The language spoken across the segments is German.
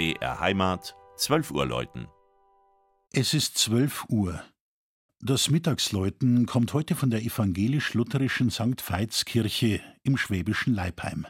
BR Heimat, 12 Uhr läuten. Es ist 12 Uhr. Das Mittagsläuten kommt heute von der evangelisch-lutherischen St. Veitskirche im schwäbischen Leipheim.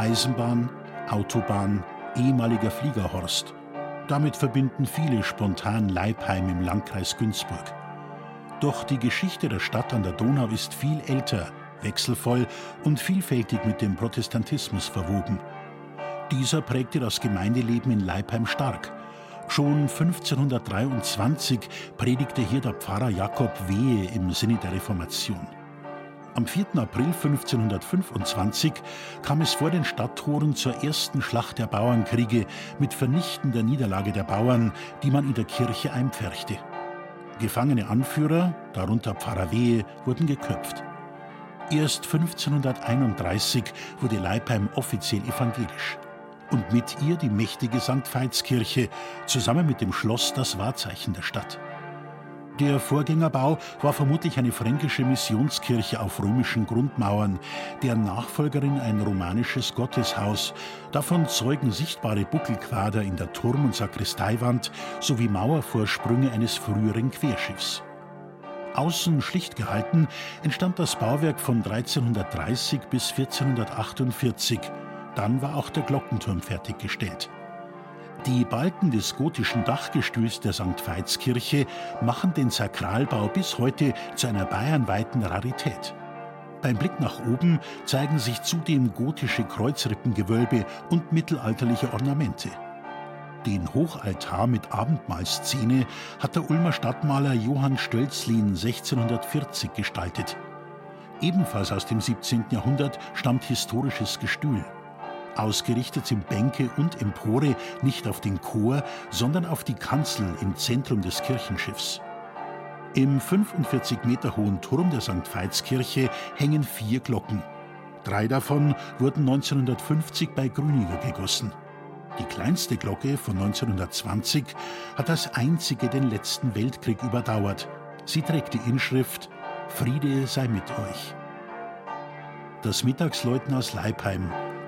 Eisenbahn, Autobahn, ehemaliger Fliegerhorst. Damit verbinden viele spontan Leipheim im Landkreis Günzburg. Doch die Geschichte der Stadt an der Donau ist viel älter, wechselvoll und vielfältig mit dem Protestantismus verwoben. Dieser prägte das Gemeindeleben in Leipheim stark. Schon 1523 predigte hier der Pfarrer Jakob Wehe im Sinne der Reformation. Am 4. April 1525 kam es vor den Stadttoren zur ersten Schlacht der Bauernkriege mit vernichtender Niederlage der Bauern, die man in der Kirche einpferchte. Gefangene Anführer, darunter Pfarrer Wehe, wurden geköpft. Erst 1531 wurde Leipheim offiziell evangelisch. Und mit ihr die mächtige St. Veitskirche, zusammen mit dem Schloss das Wahrzeichen der Stadt. Der Vorgängerbau war vermutlich eine fränkische Missionskirche auf römischen Grundmauern, deren Nachfolgerin ein romanisches Gotteshaus. Davon zeugen sichtbare Buckelquader in der Turm- und Sakristeiwand sowie Mauervorsprünge eines früheren Querschiffs. Außen schlicht gehalten entstand das Bauwerk von 1330 bis 1448. Dann war auch der Glockenturm fertiggestellt. Die Balken des gotischen Dachgestühls der St. Veitskirche machen den Sakralbau bis heute zu einer bayernweiten Rarität. Beim Blick nach oben zeigen sich zudem gotische Kreuzrippengewölbe und mittelalterliche Ornamente. Den Hochaltar mit Abendmahlszene hat der Ulmer Stadtmaler Johann Stölzlin 1640 gestaltet. Ebenfalls aus dem 17. Jahrhundert stammt historisches Gestühl. Ausgerichtet sind Bänke und Empore nicht auf den Chor, sondern auf die Kanzel im Zentrum des Kirchenschiffs. Im 45 Meter hohen Turm der St. Veitskirche hängen vier Glocken. Drei davon wurden 1950 bei Grüniger gegossen. Die kleinste Glocke von 1920 hat als einzige den letzten Weltkrieg überdauert. Sie trägt die Inschrift Friede sei mit euch. Das Mittagsläuten aus Leipheim